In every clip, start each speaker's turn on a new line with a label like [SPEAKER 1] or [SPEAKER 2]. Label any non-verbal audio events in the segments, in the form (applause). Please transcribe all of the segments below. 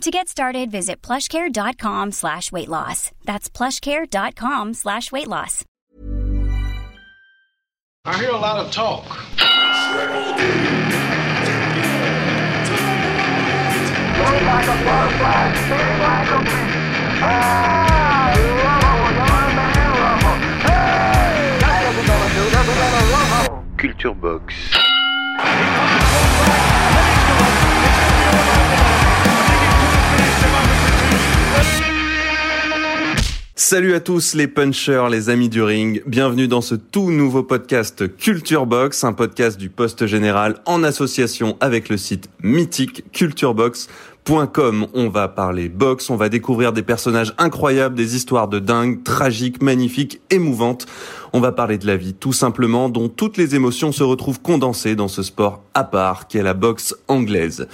[SPEAKER 1] To get started, visit plushcare.com slash weight loss. That's plushcare.com slash weight loss.
[SPEAKER 2] I hear a lot of talk.
[SPEAKER 3] Culture Box.
[SPEAKER 4] Salut à tous les punchers, les amis du ring. Bienvenue dans ce tout nouveau podcast Culture Box, un podcast du Poste Général en association avec le site mythique culturebox.com. On va parler boxe, on va découvrir des personnages incroyables, des histoires de dingue, tragiques, magnifiques, émouvantes. On va parler de la vie, tout simplement, dont toutes les émotions se retrouvent condensées dans ce sport à part qu'est la boxe anglaise.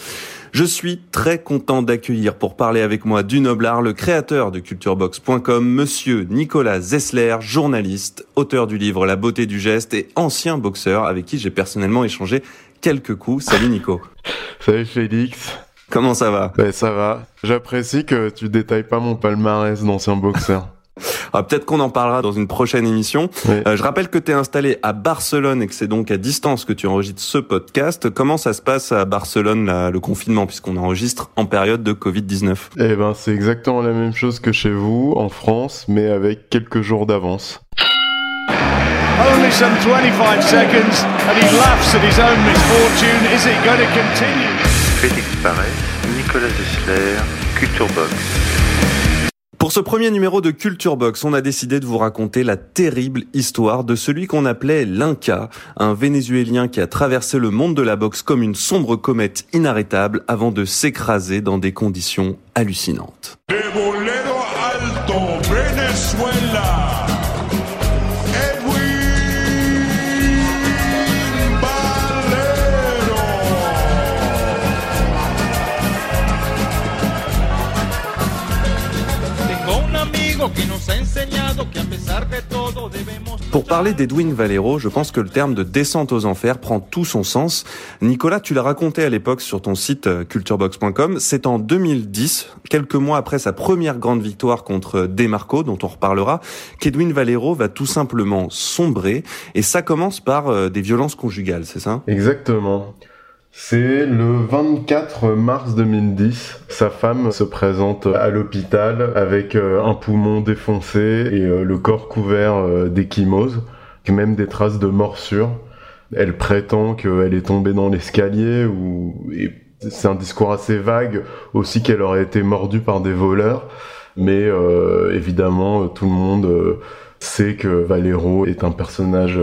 [SPEAKER 4] Je suis très content d'accueillir pour parler avec moi du Noblard le créateur de culturebox.com, monsieur Nicolas Zessler, journaliste, auteur du livre La beauté du geste et ancien boxeur avec qui j'ai personnellement échangé quelques coups. Salut Nico. (laughs)
[SPEAKER 5] Salut Félix.
[SPEAKER 4] Comment ça va?
[SPEAKER 5] Ben ça va. J'apprécie que tu détailles pas mon palmarès d'ancien boxeur.
[SPEAKER 4] Ah, Peut-être qu'on en parlera dans une prochaine émission.
[SPEAKER 5] Oui.
[SPEAKER 4] Euh, je rappelle que tu es installé à Barcelone et que c'est donc à distance que tu enregistres ce podcast. Comment ça se passe à Barcelone, là, le confinement, puisqu'on enregistre en période de Covid-19
[SPEAKER 5] Eh ben c'est exactement la même chose que chez vous, en France, mais avec quelques jours d'avance.
[SPEAKER 2] Only some 25 seconds, and he laughs at his own misfortune. Is it going to continue?
[SPEAKER 3] Félix Parès, Nicolas Dessler, Culture Box.
[SPEAKER 4] Pour ce premier numéro de Culture Box, on a décidé de vous raconter la terrible histoire de celui qu'on appelait l'Inca, un Vénézuélien qui a traversé le monde de la boxe comme une sombre comète inarrêtable avant de s'écraser dans des conditions hallucinantes. Pour parler d'Edwin Valero, je pense que le terme de descente aux enfers prend tout son sens. Nicolas, tu l'as raconté à l'époque sur ton site euh, culturebox.com. C'est en 2010, quelques mois après sa première grande victoire contre Demarco, dont on reparlera, qu'Edwin Valero va tout simplement sombrer. Et ça commence par euh, des violences conjugales, c'est ça?
[SPEAKER 5] Exactement. C'est le 24 mars 2010. Sa femme se présente à l'hôpital avec euh, un poumon défoncé et euh, le corps couvert euh, d'échymose, et même des traces de morsure. Elle prétend qu'elle est tombée dans l'escalier ou c'est un discours assez vague aussi qu'elle aurait été mordue par des voleurs. Mais euh, évidemment, tout le monde sait que Valero est un personnage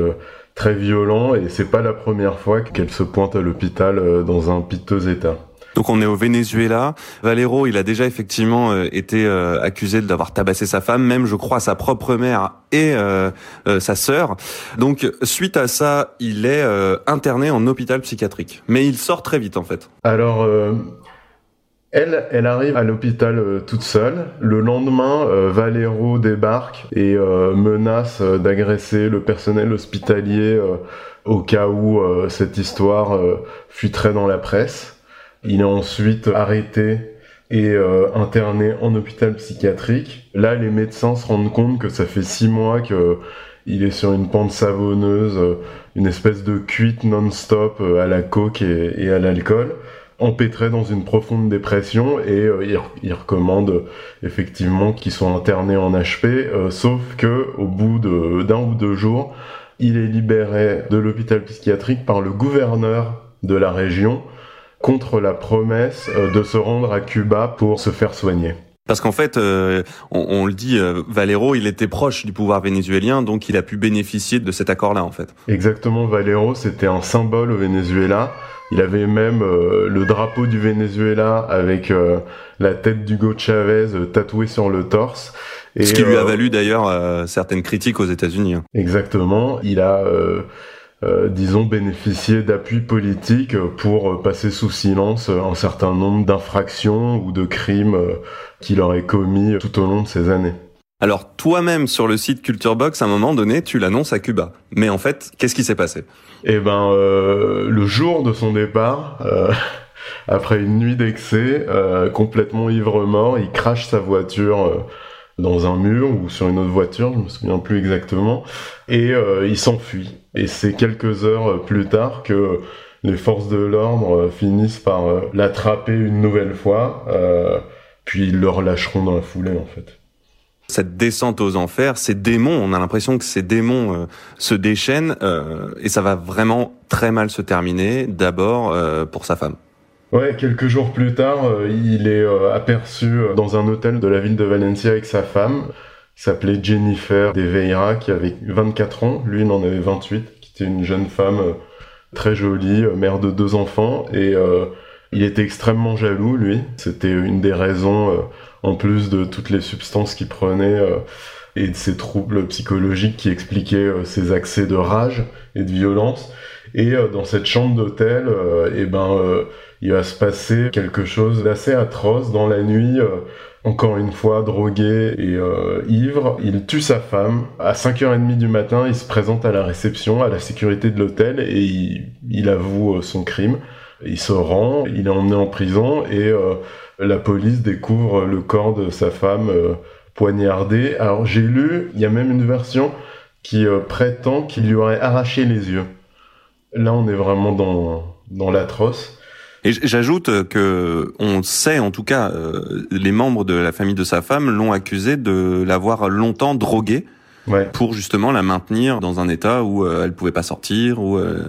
[SPEAKER 5] très violent et c'est pas la première fois qu'elle se pointe à l'hôpital euh, dans un piteux état.
[SPEAKER 4] Donc on est au Venezuela. Valero, il a déjà effectivement euh, été euh, accusé d'avoir tabassé sa femme, même je crois sa propre mère et euh, euh, sa sœur. Donc suite à ça, il est euh, interné en hôpital psychiatrique. Mais il sort très vite en fait.
[SPEAKER 5] Alors, euh, elle, elle arrive à l'hôpital euh, toute seule. Le lendemain, euh, Valero débarque et euh, menace d'agresser le personnel hospitalier au cas où cette histoire fuiterait dans la presse. Il est ensuite arrêté et interné en hôpital psychiatrique. Là, les médecins se rendent compte que ça fait six mois que il est sur une pente savonneuse, une espèce de cuite non-stop à la coke et à l'alcool, empêtré dans une profonde dépression et euh, il, re- il recommande euh, effectivement qu'il soit interné en HP, euh, sauf que au bout de- d'un ou deux jours, il est libéré de l'hôpital psychiatrique par le gouverneur de la région contre la promesse euh, de se rendre à Cuba pour se faire soigner.
[SPEAKER 4] Parce qu'en fait, euh, on, on, le dit, euh, Valero, il était proche du pouvoir vénézuélien, donc il a pu bénéficier de cet accord-là, en fait.
[SPEAKER 5] Exactement, Valero, c'était un symbole au Venezuela. Il avait même euh, le drapeau du Venezuela avec euh, la tête d'Hugo Chavez tatouée sur le torse.
[SPEAKER 4] Et, Ce qui lui a valu d'ailleurs certaines critiques aux États-Unis. Hein.
[SPEAKER 5] Exactement, il a euh, disons, bénéficier d'appui politique pour passer sous silence un certain nombre d'infractions ou de crimes euh, qu'il aurait commis tout au long de ces années.
[SPEAKER 4] Alors toi-même sur le site Culturebox, à un moment donné, tu l'annonces à Cuba. Mais en fait, qu'est-ce qui s'est passé?
[SPEAKER 5] Eh ben, euh, le jour de son départ, euh, (laughs) après une nuit d'excès, euh, complètement ivre-mort, il crache sa voiture dans un mur ou sur une autre voiture, je me souviens plus exactement, et il s'enfuit. Et c'est quelques heures plus tard que les forces de l'ordre finissent par euh, l'attraper une nouvelle fois, euh, puis ils le relâcheront dans la foulée en fait.
[SPEAKER 4] Cette descente aux enfers, ces démons, on a l'impression que ces démons euh, se déchaînent euh, et ça va vraiment très mal se terminer, d'abord euh, pour sa femme.
[SPEAKER 5] Ouais, quelques jours plus tard, il est aperçu dans un hôtel de la ville de Valencia avec sa femme s'appelait Jennifer De Veira, qui avait 24 ans, lui il en avait 28, qui était une jeune femme euh, très jolie, euh, mère de deux enfants, et euh, il était extrêmement jaloux, lui. C'était une des raisons, euh, en plus de toutes les substances qu'il prenait et de ses troubles psychologiques qui expliquaient ses accès de rage et de violence. Et dans cette chambre d'hôtel, eh ben, il va se passer quelque chose d'assez atroce dans la nuit encore une fois drogué et euh, ivre, il tue sa femme. À 5h30 du matin, il se présente à la réception, à la sécurité de l'hôtel, et il, avoue euh, son crime. Il se rend, il est emmené en prison, et euh, la police découvre le corps de sa femme poignardée. Alors j'ai lu, il y a même une version qui prétend qu'il lui aurait arraché les yeux. Là, on est vraiment dans, dans l'atroce.
[SPEAKER 4] Et j'ajoute que on sait, en tout cas, euh, les membres de la famille de sa femme l'ont accusé de l'avoir longtemps droguée ouais. pour justement la maintenir dans un état où euh, elle pouvait pas sortir, ou euh,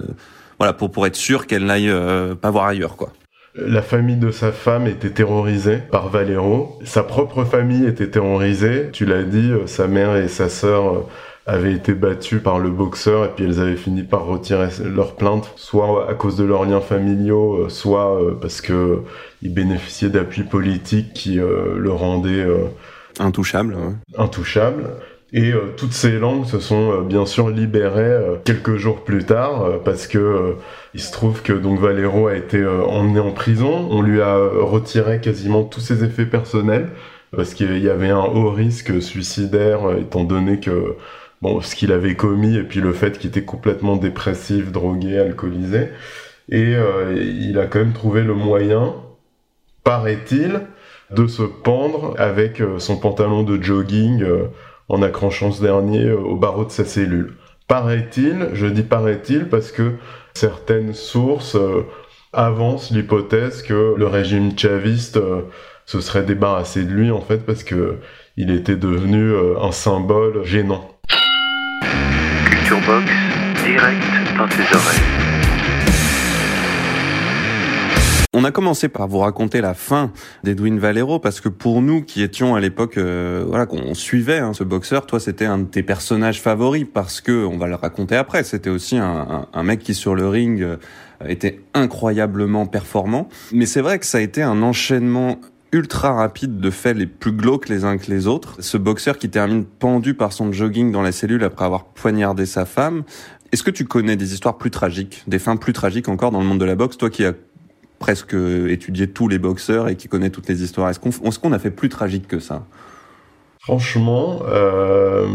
[SPEAKER 4] voilà, pour pour être sûr qu'elle n'aille euh, pas voir ailleurs, quoi.
[SPEAKER 5] La famille de sa femme était terrorisée par Valero. Sa propre famille était terrorisée. Tu l'as dit, sa mère et sa sœur avaient été battues par le boxeur et puis elles avaient fini par retirer leur plainte, soit à cause de leurs liens familiaux, euh, soit euh, parce que ils bénéficiaient d'appui politique qui euh, le rendait
[SPEAKER 4] intouchable. Ouais.
[SPEAKER 5] Intouchable. Et euh, toutes ces langues se sont euh, bien sûr libérées euh, quelques jours plus tard parce que il se trouve que donc Valero a été emmené en prison. On lui a retiré quasiment tous ses effets personnels parce qu'il y avait un haut risque suicidaire étant donné que bon, ce qu'il avait commis et puis le fait qu'il était complètement dépressif, drogué, alcoolisé. Et euh, il a quand même trouvé le moyen, paraît-il, de se pendre avec euh, son pantalon de jogging euh, en accrochant ce dernier au barreau de sa cellule. Paraît-il, je dis paraît-il parce que certaines sources avancent l'hypothèse que le régime chaviste se serait débarrassé de lui en fait parce que il était devenu un symbole gênant.
[SPEAKER 4] On a commencé par vous raconter la fin d'Edwin Valero parce que pour nous qui étions à l'époque, euh, voilà, qu'on suivait hein, ce boxeur, toi c'était un de tes personnages favoris parce que on va le raconter après. C'était aussi un, mec qui sur le ring euh, était incroyablement performant. Mais c'est vrai que ça a été un enchaînement ultra rapide de faits les plus glauques les uns que les autres. Ce boxeur qui termine pendu par son jogging dans la cellule après avoir poignardé sa femme. Est-ce que tu connais des histoires plus tragiques, des fins plus tragiques encore dans le monde de la boxe, toi qui as presque étudié tous les boxeurs et qui connais toutes les histoires? Est-ce qu'on est a fait plus tragique que ça?
[SPEAKER 5] Franchement, euh,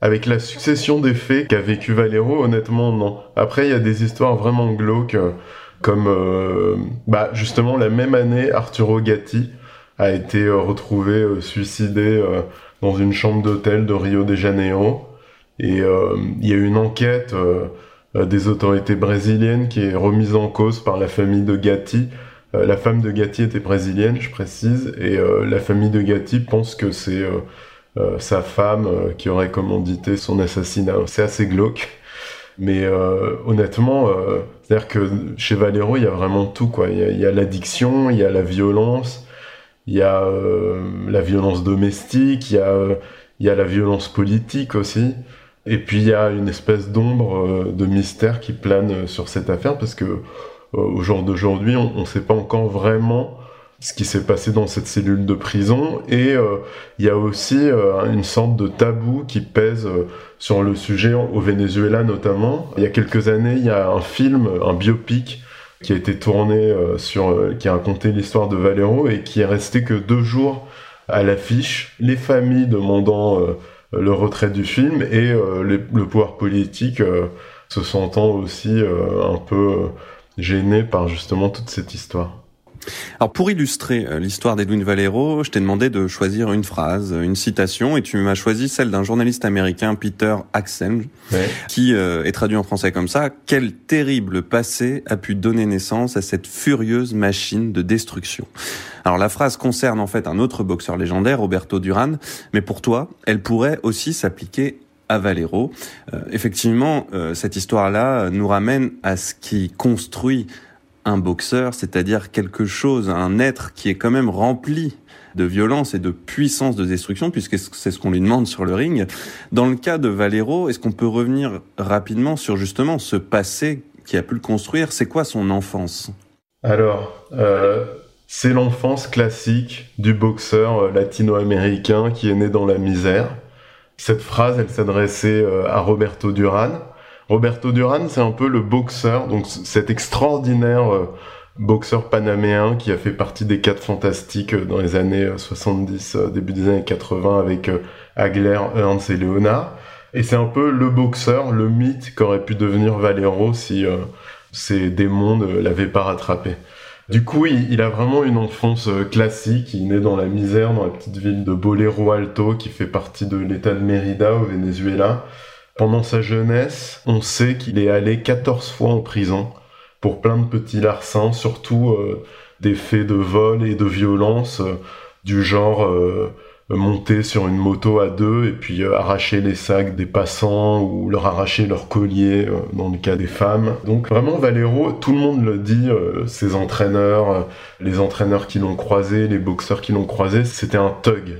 [SPEAKER 5] avec la succession des faits qu'a vécu Valero, honnêtement, non. Après, il y a des histoires vraiment glauques comme euh, bah, justement la même année, Arturo Gatti a été euh, retrouvé euh, suicidé dans une chambre d'hôtel de Rio de Janeiro. Et il y a eu une enquête des autorités brésiliennes qui est remise en cause par la famille de Gatti. la femme de Gatti était brésilienne, je précise, et la famille de Gatti pense que c'est sa femme qui aurait commandité son assassinat. C'est assez glauque. Mais euh, honnêtement, euh, c'est-à-dire que chez Valero, il y a vraiment tout, quoi. Il y a, l'addiction, il y a la violence, il y a euh, la violence domestique, il y a, y a la violence politique aussi. Et puis il y a une espèce d'ombre de mystère qui plane sur cette affaire parce que au jour d'aujourd'hui, on ne sait pas encore vraiment ce qui s'est passé dans cette cellule de prison et euh, il y a aussi euh, une sorte de tabou qui pèse euh, sur le sujet au Venezuela notamment. Il y a quelques années, il y a un film, un biopic qui a été tourné sur, qui a raconté l'histoire de Valero et qui est resté que deux jours à l'affiche. Les familles demandant le retrait du film et le pouvoir politique se sentant aussi un peu gêné par justement toute cette histoire.
[SPEAKER 4] Alors pour illustrer euh, l'histoire d'Edwin Valero, je t'ai demandé de choisir une phrase, une citation, et tu m'as choisi celle d'un journaliste américain, Peter Axen,
[SPEAKER 5] Ouais.
[SPEAKER 4] qui euh, est traduit en français comme ça. Quel terrible passé a pu donner naissance à cette furieuse machine de destruction? Alors la phrase concerne en fait un autre boxeur légendaire, Roberto Duran, mais pour toi, elle pourrait aussi s'appliquer à Valero. Euh, effectivement, euh, cette histoire-là nous ramène à ce qui construit un boxeur, c'est-à-dire quelque chose, un être qui est quand même rempli de violence et de puissance de destruction, puisque c'est ce qu'on lui demande sur le ring. Dans le cas de Valero, est-ce qu'on peut revenir rapidement sur justement ce passé qui a pu le construire? C'est quoi son enfance?
[SPEAKER 5] Alors, euh, c'est l'enfance classique du boxeur euh, latino-américain qui est né dans la misère. Cette phrase, elle s'adressait euh, à Roberto Duran. Roberto Duran, c'est un peu le boxeur, donc cet extraordinaire euh, boxeur panaméen qui a fait partie des quatre fantastiques euh, dans les années euh, 70, euh, début des années 80 avec euh, Hagler, Ernst et Leonard. Et c'est un peu le boxeur, le mythe qu'aurait pu devenir Valero si euh, ces démons ne l'avaient pas rattrapé. Du coup, il, il a vraiment une enfance euh, classique. Il naît dans la misère, dans la petite ville de Bolero Alto, qui fait partie de l'état de Mérida au Venezuela. Pendant sa jeunesse, on sait qu'il est allé 14 fois en prison pour plein de petits larcins, surtout euh, des faits de vol et de violence, euh, du genre euh, monter sur une moto à deux et puis arracher les sacs des passants ou leur arracher leur collier dans le cas des femmes. Donc vraiment Valero, tout le monde le dit, ses entraîneurs, les entraîneurs qui l'ont croisé, les boxeurs qui l'ont croisé, c'était un thug.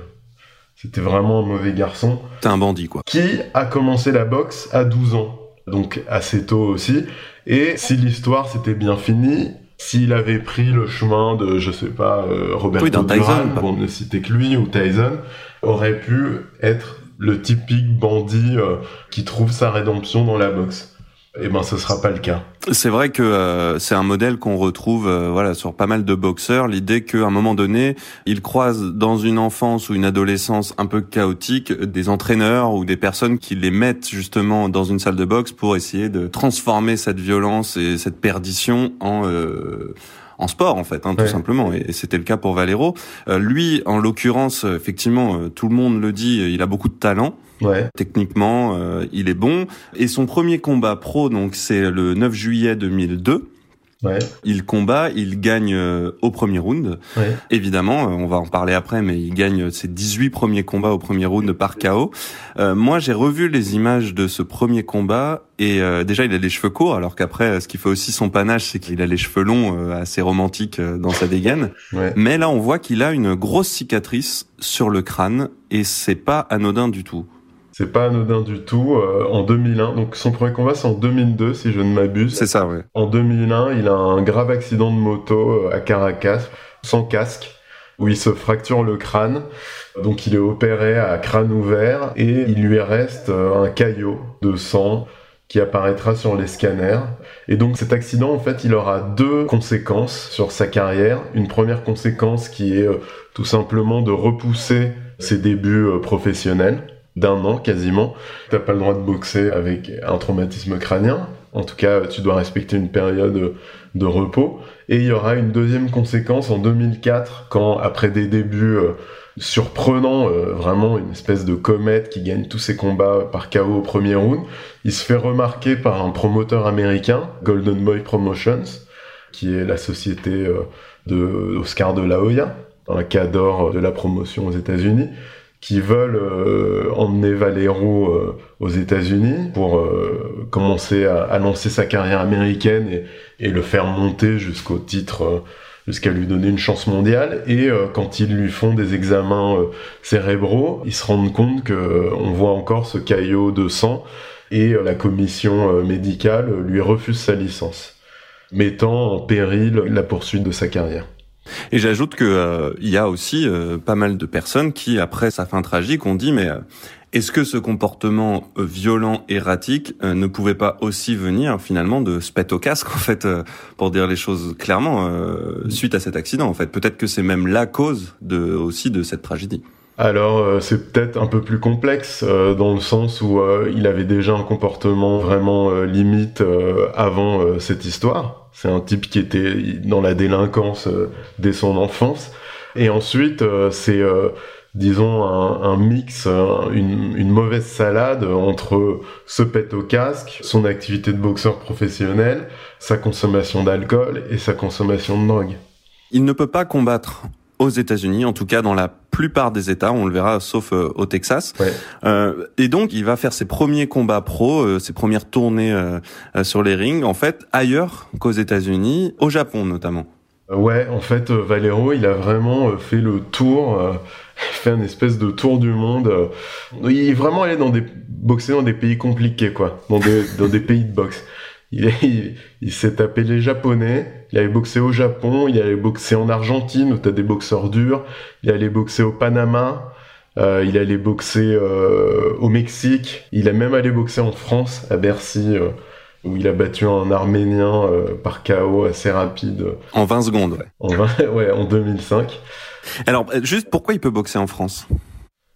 [SPEAKER 5] C'était vraiment un mauvais garçon
[SPEAKER 4] T'es un bandit, quoi.
[SPEAKER 5] qui a commencé la boxe à 12 ans, donc assez tôt aussi. Et si l'histoire s'était bien finie, s'il avait pris le chemin de, je sais pas, euh, Roberto
[SPEAKER 4] Oui, Tyson,
[SPEAKER 5] pour ne citer que lui, ou Tyson, aurait pu être le typique bandit euh, qui trouve sa rédemption dans la boxe. Eh ben, ce sera pas le cas.
[SPEAKER 4] C'est vrai que euh, c'est un modèle qu'on retrouve euh, voilà sur pas mal de boxeurs. L'idée qu'à un moment donné, ils croisent dans une enfance ou une adolescence un peu chaotique des entraîneurs ou des personnes qui les mettent justement dans une salle de boxe pour essayer de transformer cette violence et cette perdition en euh, en sport en fait, hein, tout
[SPEAKER 5] Ouais.
[SPEAKER 4] simplement. Et, c'était le cas pour Valero. Euh, lui, en l'occurrence, effectivement, euh, tout le monde le dit, il a beaucoup de talent.
[SPEAKER 5] Ouais.
[SPEAKER 4] Techniquement, euh, il est bon. Et son premier combat pro, donc c'est le 9 juillet 2002.
[SPEAKER 5] Ouais.
[SPEAKER 4] Il combat, il gagne euh, au premier round.
[SPEAKER 5] Ouais.
[SPEAKER 4] Évidemment, euh, on va en parler après, mais il gagne ses 18 premiers combats au premier round par KO. Euh, moi, j'ai revu les images de ce premier combat et euh, déjà, il a les cheveux courts, alors qu'après, ce qui fait aussi son panache, c'est qu'il a les cheveux longs, euh, assez romantiques euh, dans sa dégaine.
[SPEAKER 5] Ouais.
[SPEAKER 4] Mais là, on voit qu'il a une grosse cicatrice sur le crâne et c'est pas anodin du tout.
[SPEAKER 5] C'est pas anodin du tout. euh, en 2001, donc son premier combat c'est en 2002 si je ne m'abuse.
[SPEAKER 4] C'est ça, ouais.
[SPEAKER 5] En 2001, il a un grave accident de moto euh, à Caracas, sans casque, où il se fracture le crâne. Donc il est opéré à crâne ouvert et il lui reste euh, un caillot de sang qui apparaîtra sur les scanners. Et donc cet accident, en fait, il aura deux conséquences sur sa carrière. Une première conséquence qui est euh, tout simplement de repousser ses débuts euh, professionnels d'un an quasiment. T'as pas le droit de boxer avec un traumatisme crânien. En tout cas, tu dois respecter une période de repos. Et il y aura une deuxième conséquence en 2004, quand après des débuts euh, surprenants, euh, vraiment une espèce de comète qui gagne tous ses combats par KO au premier round, il se fait remarquer par un promoteur américain, Golden Boy Promotions, qui est la société euh, de de la Hoya, un cadre de la promotion aux États-Unis qui veulent euh, emmener Valero euh, aux États-Unis pour euh, commencer à, lancer sa carrière américaine et, et le faire monter jusqu'au titre jusqu'à lui donner une chance mondiale. Et quand ils lui font des examens cérébraux, ils se rendent compte que on voit encore ce caillot de sang et la commission médicale lui refuse sa licence, mettant en péril la poursuite de sa carrière.
[SPEAKER 4] Et j'ajoute que il y a aussi pas mal de personnes qui, après sa fin tragique, ont dit mais est-ce que ce comportement euh, violent, erratique, euh, ne pouvait pas aussi venir finalement de se au casque, (laughs) en fait, euh, pour dire les choses clairement, suite à cet accident, en fait? Peut-être que c'est même la cause de, aussi de cette tragédie.
[SPEAKER 5] Alors c'est peut-être un peu plus complexe dans le sens où il avait déjà un comportement vraiment limite avant cette histoire. C'est un type qui était dans la délinquance dès son enfance. Et ensuite c'est disons, un, mix, une, mauvaise salade entre ce pète au casque, son activité de boxeur professionnel, sa consommation d'alcool et sa consommation de drogue.
[SPEAKER 4] Il ne peut pas combattre aux États-Unis, en tout cas dans la plupart des États, on le verra, sauf euh, au Texas. Euh, et donc, il va faire ses premiers combats pro, euh, ses premières tournées sur les rings, en fait, ailleurs qu'aux États-Unis, au Japon notamment.
[SPEAKER 5] Ouais, en fait, Valero, il a vraiment fait le tour (laughs) fait un espèce de tour du monde. Il est vraiment allé dans des boxer dans des pays compliqués quoi, dans des dans des pays de boxe. Il, il, s'est tapé les japonais, il allait boxer au Japon, il allait boxer en Argentine où t'as des boxeurs durs, il allait boxer au Panama, euh, il allait boxer euh, au Mexique, il a même allé boxer en France à Bercy euh, où il a battu un Arménien par KO assez rapide.
[SPEAKER 4] En 20 secondes, ouais.
[SPEAKER 5] En 20, (laughs) ouais, en 2005.
[SPEAKER 4] Alors, juste pourquoi il peut boxer en France?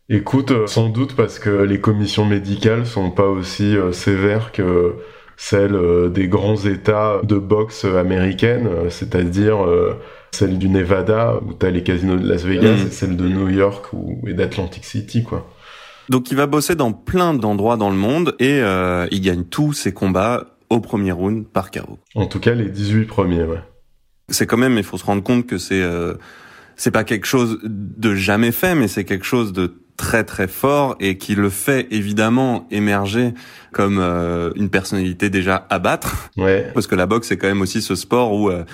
[SPEAKER 5] Écoute, sans doute parce que les commissions médicales sont pas aussi sévères que celles des grands États de boxe américaines, c'est-à-dire celle du Nevada où t'as les casinos de Las Vegas mm. et celle de New York ou, et d'Atlantic City, quoi.
[SPEAKER 4] Donc il va bosser dans plein d'endroits dans le monde et il gagne tous ses combats au premier round par KO.
[SPEAKER 5] En tout cas les 18 premiers, ouais.
[SPEAKER 4] C'est quand même, il faut se rendre compte que c'est c'est pas quelque chose de jamais fait, mais c'est quelque chose de très très fort et qui le fait évidemment émerger comme euh, une personnalité déjà à battre.
[SPEAKER 5] Ouais.
[SPEAKER 4] Parce que la boxe c'est quand même aussi ce sport où euh,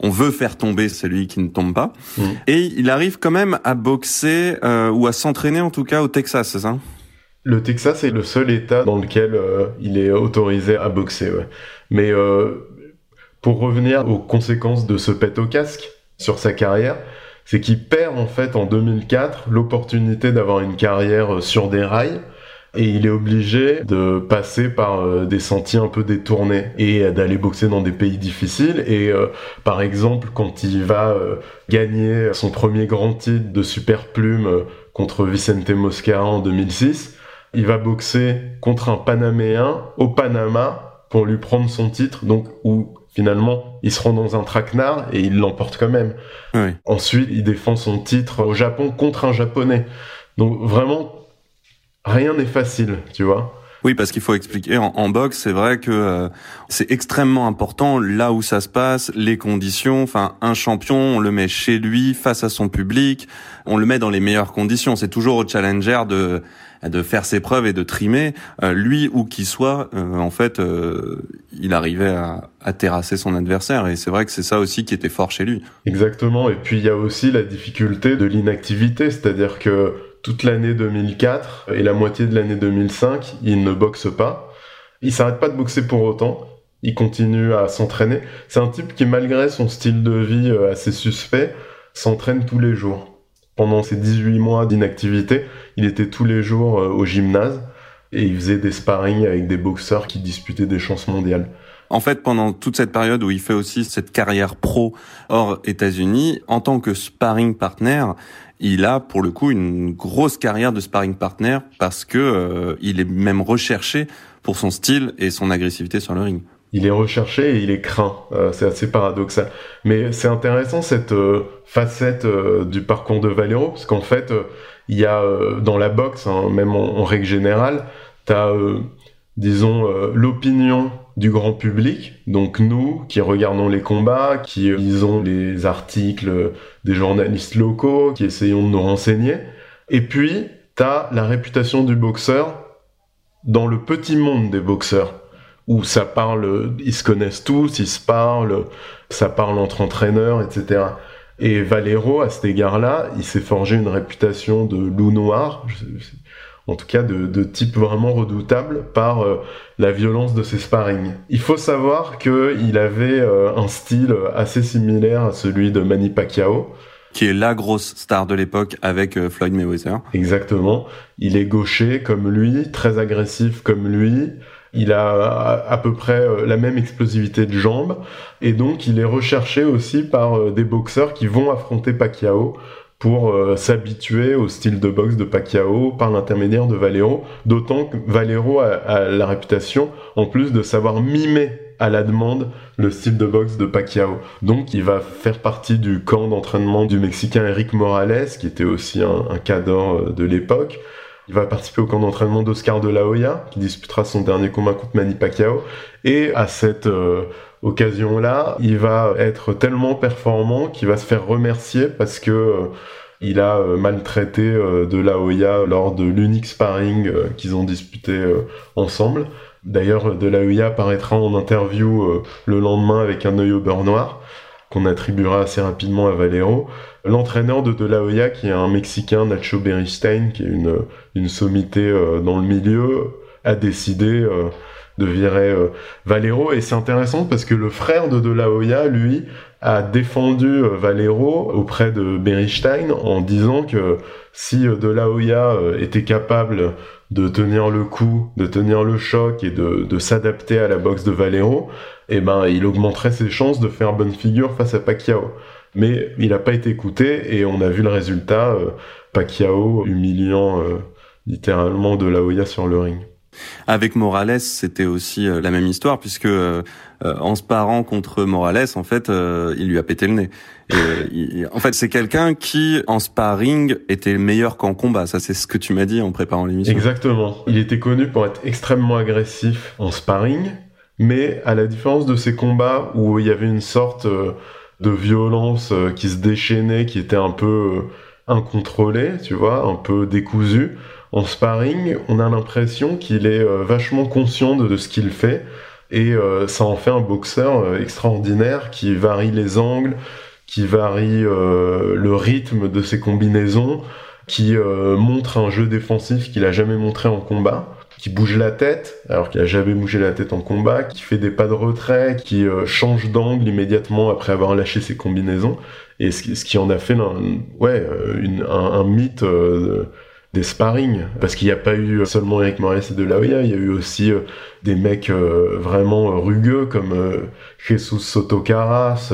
[SPEAKER 4] on veut faire tomber celui qui ne tombe pas. Mm. Et il arrive quand même à boxer euh, ou à s'entraîner en tout cas au Texas, c'est ça?
[SPEAKER 5] Le Texas est le seul État dans lequel il est autorisé à boxer. Ouais. Mais pour revenir aux conséquences de ce pet au casque sur sa carrière, c'est qu'il perd en fait en 2004 l'opportunité d'avoir une carrière sur des rails et il est obligé de passer par euh, des sentiers un peu détournés et d'aller boxer dans des pays difficiles et euh, par exemple quand il va euh, gagner son premier grand titre de super plume contre Vicente Moscara en 2006 il va boxer contre un Panaméen au Panama pour lui prendre son titre donc où finalement, il se rend dans un traquenard et il l'emporte quand même. Ensuite, il défend son titre au Japon contre un Japonais. Donc vraiment, rien n'est facile, tu vois.
[SPEAKER 4] Oui, parce qu'il faut expliquer, en, boxe, c'est vrai que euh, c'est extrêmement important là où ça se passe, les conditions. Enfin, un champion, on le met chez lui, face à son public, on le met dans les meilleures conditions. C'est toujours au challenger de de faire ses preuves et de trimer. Euh, lui, où qu'il soit, euh, en fait, il arrivait à, à terrasser son adversaire. Et c'est vrai que c'est ça aussi qui était fort chez lui.
[SPEAKER 5] Exactement. Et puis il y a aussi la difficulté de l'inactivité, c'est-à-dire que toute l'année 2004 et la moitié de l'année 2005, il ne boxe pas. Il s'arrête pas de boxer pour autant. Il continue à s'entraîner. C'est un type qui, malgré son style de vie euh, assez suspect, s'entraîne tous les jours. Pendant ses 18 mois d'inactivité, il était tous les jours euh, au gymnase et il faisait des sparring avec des boxeurs qui disputaient des chances mondiales.
[SPEAKER 4] En fait, pendant toute cette période où il fait aussi cette carrière pro hors États-Unis, en tant que sparring partner, il a pour le coup une grosse carrière de sparring partner parce que euh, il est même recherché pour son style et son agressivité sur le ring.
[SPEAKER 5] Il est recherché et il est craint. Euh, c'est assez paradoxal. Mais c'est intéressant cette euh, facette du parcours de Valero parce qu'en fait, il y a dans la boxe, hein, même en, règle générale, t'as disons l'opinion du grand public, donc nous qui regardons les combats, qui lisons les articles des journalistes locaux, qui essayons de nous renseigner. Et puis, t'as la réputation du boxeur dans le petit monde des boxeurs, où ça parle, ils se connaissent tous, ils se parlent, ça parle entre entraîneurs, etc. Et Valero, à cet égard-là, il s'est forgé une réputation de loup noir, en tout cas de, type vraiment redoutable par euh, la violence de ses sparring. Il faut savoir qu'il avait euh, un style assez similaire à celui de Manny Pacquiao.
[SPEAKER 4] Qui est la grosse star de l'époque avec euh, Floyd Mayweather.
[SPEAKER 5] Exactement. Il est gaucher comme lui, très agressif comme lui. Il a à peu près la même explosivité de jambes et donc il est recherché aussi par des boxeurs qui vont affronter Pacquiao pour euh, s'habituer au style de boxe de Pacquiao par l'intermédiaire de Valero, d'autant que Valero a, la réputation, en plus de savoir mimer à la demande le style de boxe de Pacquiao. Donc il va faire partie du camp d'entraînement du Mexicain Eric Morales, qui était aussi un, un cadre euh, de l'époque. Il va participer au camp d'entraînement d'Oscar de la Hoya, qui disputera son dernier combat contre Manny Pacquiao. Et à cette euh, occasion-là, il va être tellement performant qu'il va se faire remercier parce que euh, il a euh, maltraité de la Hoya lors de l'unique sparring qu'ils ont disputé ensemble. D'ailleurs, de la Hoya paraîtra en interview le lendemain avec un œil au beurre noir qu'on attribuera assez rapidement à Valero. L'entraîneur de De La Hoya, qui est un Mexicain, Nacho Beristain, qui est une, une sommité euh, dans le milieu, a décidé euh, de virer euh, Valero. Et c'est intéressant parce que le frère de De La Hoya, lui, a défendu Valero auprès de Beristain en disant que si De La Hoya était capable de tenir le coup, de tenir le choc et de, de s'adapter à la boxe de Valero, eh ben, il augmenterait ses chances de faire bonne figure face à Pacquiao. Mais il n'a pas été écouté et on a vu le résultat, euh, Pacquiao humiliant euh, littéralement de la Hoya sur le ring.
[SPEAKER 4] Avec Morales, c'était aussi euh, la même histoire puisque en se parant contre Morales, en fait, il lui a pété le nez. Et, en fait, c'est quelqu'un qui, en sparring, était meilleur qu'en combat. Ça, c'est ce que tu m'as dit en préparant l'émission.
[SPEAKER 5] Exactement. Il était connu pour être extrêmement agressif en sparring, mais à la différence de ces combats où il y avait une sorte euh, de violence euh, qui se déchaînait, qui était un peu euh, incontrôlée, tu vois, un peu décousue, en sparring, on a l'impression qu'il est vachement conscient de, ce qu'il fait. Et ça en fait un boxeur extraordinaire qui varie les angles, qui varie le rythme de ses combinaisons, qui montre un jeu défensif qu'il a jamais montré en combat qui bouge la tête, alors qu'il a jamais bougé la tête en combat, qui fait des pas de retrait, qui euh, change d'angle immédiatement après avoir lâché ses combinaisons, et ce, qui en a fait un, ouais, euh, un, mythe euh, des sparring, parce qu'il n'y a pas eu seulement Eric Morales et De La Hoya, il y a eu aussi des mecs vraiment rugueux comme Jesus Soto Caras,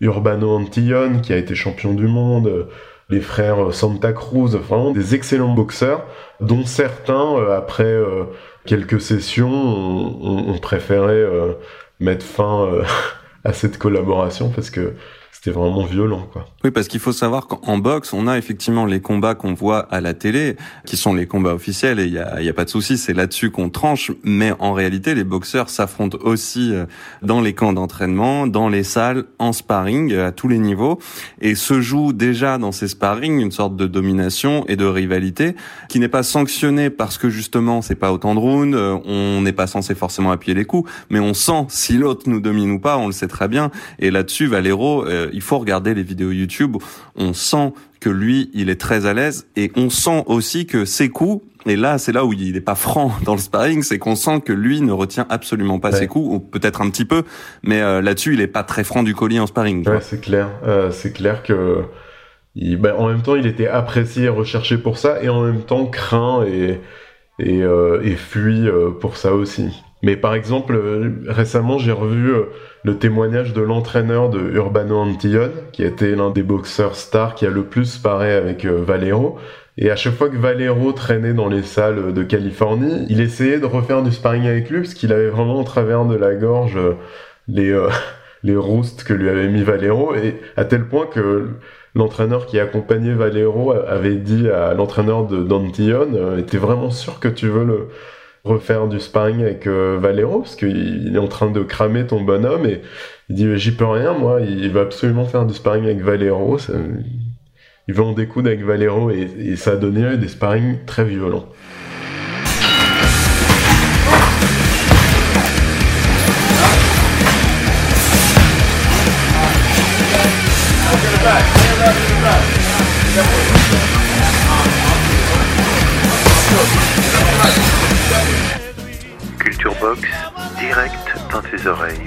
[SPEAKER 5] Urbano Antillon qui a été champion du monde, les frères Santa Cruz, vraiment des excellents boxeurs dont certains, euh, après euh, quelques sessions, ont, préféré euh, mettre fin (laughs) à cette collaboration parce que c'était vraiment violent, quoi.
[SPEAKER 4] Oui, parce qu'il faut savoir qu'en boxe, on a effectivement les combats qu'on voit à la télé, qui sont les combats officiels, et il y a, pas de souci, c'est là-dessus qu'on tranche. Mais en réalité, les boxeurs s'affrontent aussi euh, dans les camps d'entraînement, dans les salles, en sparring, à tous les niveaux, et se joue déjà dans ces sparring une sorte de domination et de rivalité qui n'est pas sanctionnée parce que justement, c'est pas autant de rounds, euh, on n'est pas censé forcément appuyer les coups, mais on sent si l'autre nous domine ou pas, on le sait très bien. Et là-dessus, Valero, euh, il faut regarder les vidéos YouTube. On sent que lui, il est très à l'aise et on sent aussi que ses coups, et là, c'est là où il n'est pas franc (laughs) dans le sparring, c'est qu'on sent que lui ne retient absolument pas ses coups, ou peut-être un petit peu, mais euh, là-dessus, il est pas très franc du collier en sparring.
[SPEAKER 5] Ouais, c'est clair. Euh, c'est clair que ben, en même temps, il était apprécié et recherché pour ça, et en même temps craint et et, euh, et fuit pour ça aussi. Mais par exemple, récemment, j'ai revu le témoignage de l'entraîneur de Urbano Antillon, qui était l'un des boxeurs stars qui a le plus paré avec euh, Valero. Et à chaque fois que Valero traînait dans les salles de Californie, il essayait de refaire du sparring avec lui, parce qu'il avait vraiment au travers de la gorge euh, les, euh, (laughs) les roustes que lui avait mis Valero, et à tel point que l'entraîneur qui accompagnait Valero avait dit à l'entraîneur de d'Antillon, était vraiment sûr que tu veux le refaire du sparring avec euh, Valero parce qu'il est en train de cramer ton bonhomme et il dit j'y peux rien moi. Il va absolument faire du sparring avec Valero. Il veut en découdre avec Valero et, et ça a donné des sparring très violents.
[SPEAKER 3] Box, direct dans tes oreilles.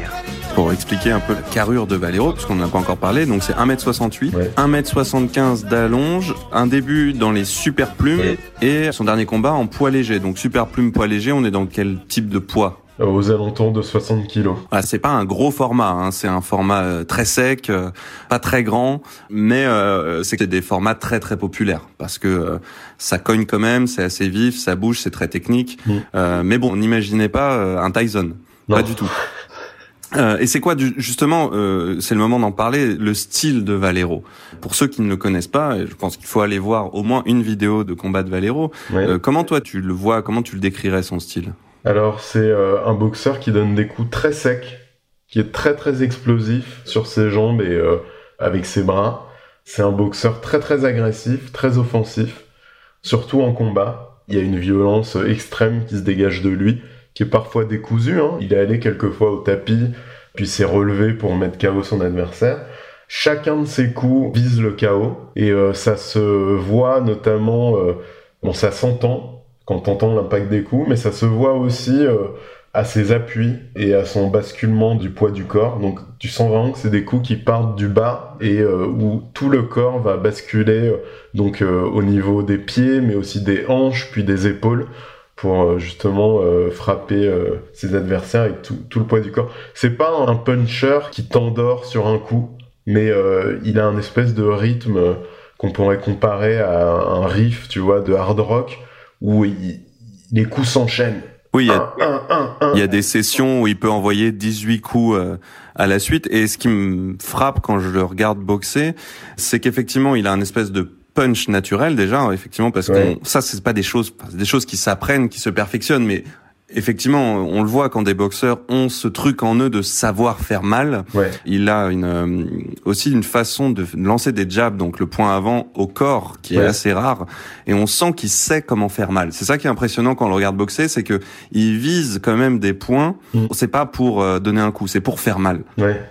[SPEAKER 4] Pour expliquer un peu la carrure de Valero, parce qu'on n'a pas encore parlé, donc c'est 1m68,
[SPEAKER 5] Ouais.
[SPEAKER 4] 1m75 d'allonge, un début dans les super plumes
[SPEAKER 5] Ouais.
[SPEAKER 4] et son dernier combat en poids léger. Donc super plume, poids léger, on est dans quel type de poids?
[SPEAKER 5] Aux alentours de 60 kilos.
[SPEAKER 4] Ah, c'est pas un gros format, hein, c'est un format euh, très sec, euh, pas très grand, mais euh, c'est des formats très très populaires parce que euh, ça cogne quand même, c'est assez vif, ça bouge, c'est très technique.
[SPEAKER 5] Mm.
[SPEAKER 4] Euh, mais bon, n'imaginez pas euh, un Tyson,
[SPEAKER 5] Non.
[SPEAKER 4] pas du tout. Euh, et c'est quoi du- justement, euh, c'est le moment d'en parler, le style de Valero. Pour ceux qui ne le connaissent pas, je pense qu'il faut aller voir au moins une vidéo de combat de Valero.
[SPEAKER 5] Ouais.
[SPEAKER 4] Euh, comment toi tu le vois, comment tu le décrirais son style?
[SPEAKER 5] Alors c'est euh, un boxeur qui donne des coups très secs, qui est très très explosif sur ses jambes et euh, avec ses bras. C'est un boxeur très très agressif, très offensif, surtout en combat. Il y a une violence extrême qui se dégage de lui, qui est parfois décousue. Hein. Il est allé quelquefois au tapis, puis s'est relevé pour mettre KO son adversaire. Chacun de ses coups vise le KO et euh, ça se voit notamment, euh, bon ça s'entend quand t'entends l'impact des coups, mais ça se voit aussi euh, à ses appuis et à son basculement du poids du corps. Donc tu sens vraiment que c'est des coups qui partent du bas et euh, où tout le corps va basculer euh, donc au niveau des pieds, mais aussi des hanches, puis des épaules pour justement frapper ses adversaires avec tout, le poids du corps. C'est pas un puncher qui t'endort sur un coup, mais il a un espèce de rythme qu'on pourrait comparer à un riff, tu vois, de hard rock où il- les coups s'enchaînent.
[SPEAKER 4] Oui, il y a,
[SPEAKER 5] Un, un, un, un.
[SPEAKER 4] Il y a des sessions où il peut envoyer 18 coups euh, à la suite. Et ce qui me frappe quand je le regarde boxer, c'est qu'effectivement, il a un espèce de punch naturel déjà, effectivement, parce
[SPEAKER 5] Ouais.
[SPEAKER 4] que ça, c'est pas des choses, des choses qui s'apprennent, qui se perfectionnent, mais effectivement, on le voit quand des boxeurs ont ce truc en eux de savoir faire mal.
[SPEAKER 5] Ouais.
[SPEAKER 4] Il a une, euh, aussi une façon de lancer des jabs, donc le point avant au corps, qui est assez rare, et on sent qu'il sait comment faire mal. C'est ça qui est impressionnant quand on le regarde boxer, c'est que il vise quand même des points.
[SPEAKER 5] Mm.
[SPEAKER 4] C'est pas pour euh, donner un coup, c'est pour faire mal.
[SPEAKER 5] Ouais,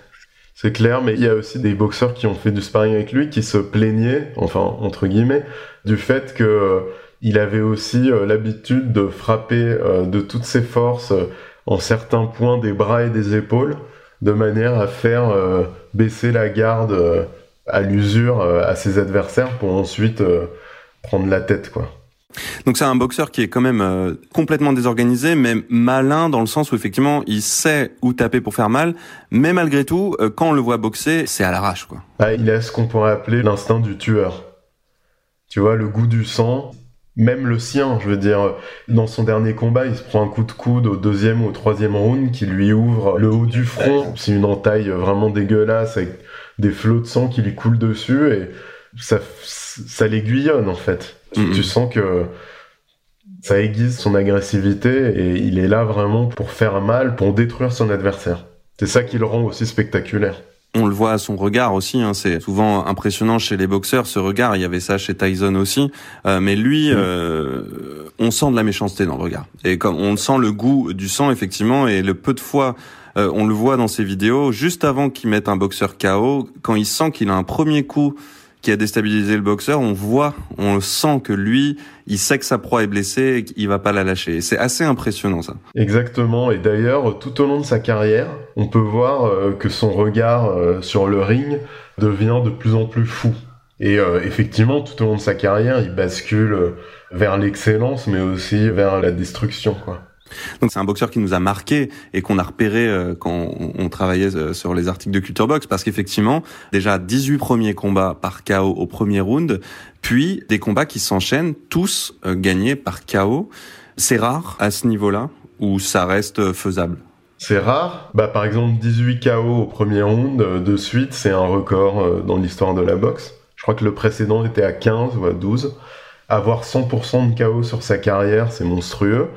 [SPEAKER 5] c'est clair, mais il y a aussi des boxeurs qui ont fait du sparring avec lui qui se plaignaient, enfin entre guillemets, du fait que il avait aussi euh, l'habitude de frapper euh, de toutes ses forces euh, en certains points des bras et des épaules, de manière à faire baisser la garde à l'usure à ses adversaires pour ensuite prendre la tête, quoi.
[SPEAKER 4] Donc c'est un boxeur qui est quand même euh, complètement désorganisé, mais malin dans le sens où effectivement il sait où taper pour faire mal, mais malgré tout, euh, quand on le voit boxer, c'est à l'arrache quoi.
[SPEAKER 5] Ah, il a ce qu'on pourrait appeler l'instinct du tueur. Tu vois, le goût du sang, même le sien, je veux dire, dans son dernier combat, il se prend un coup de coude au deuxième ou au troisième round qui lui ouvre le haut du front. C'est une entaille vraiment dégueulasse avec des flots de sang qui lui coulent dessus et ça, ça l'aiguillonne en fait. Tu,
[SPEAKER 4] Mhm.
[SPEAKER 5] tu sens que ça aiguise son agressivité et il est là vraiment pour faire mal, pour détruire son adversaire. C'est ça qui le rend aussi spectaculaire.
[SPEAKER 4] On le voit à son regard aussi, hein, c'est souvent impressionnant chez les boxeurs ce regard. Il y avait ça chez Tyson aussi, Euh, mais lui, euh, on sent de la méchanceté dans le regard. Et comme on sent le goût du sang effectivement, et le peu de fois euh, on le voit dans ses vidéos, juste avant qu'il mette un boxeur KO, quand il sent qu'il a un premier coup qui a déstabilisé le boxeur, on voit, on sent que lui, il sait que sa proie est blessée et qu'il va pas la lâcher. C'est assez impressionnant ça.
[SPEAKER 5] Exactement, et d'ailleurs, tout au long de sa carrière, on peut voir euh, que son regard euh, sur le ring devient de plus en plus fou. Et euh, effectivement, tout au long de sa carrière, il bascule vers l'excellence, mais aussi vers la destruction, quoi.
[SPEAKER 4] Donc c'est un boxeur qui nous a marqué et qu'on a repéré euh, quand on, travaillait euh, sur les articles de Culture Box parce qu'effectivement, déjà 18 premiers combats par KO au premier round, puis des combats qui s'enchaînent tous euh, gagnés par KO. C'est rare à ce niveau-là où ça reste faisable?
[SPEAKER 5] C'est rare. Bah, par exemple, 18 KO au premier round de suite, c'est un record dans l'histoire de la boxe. Je crois que le précédent était à 15 ou à 12. Avoir 100% de KO sur sa carrière, c'est monstrueux.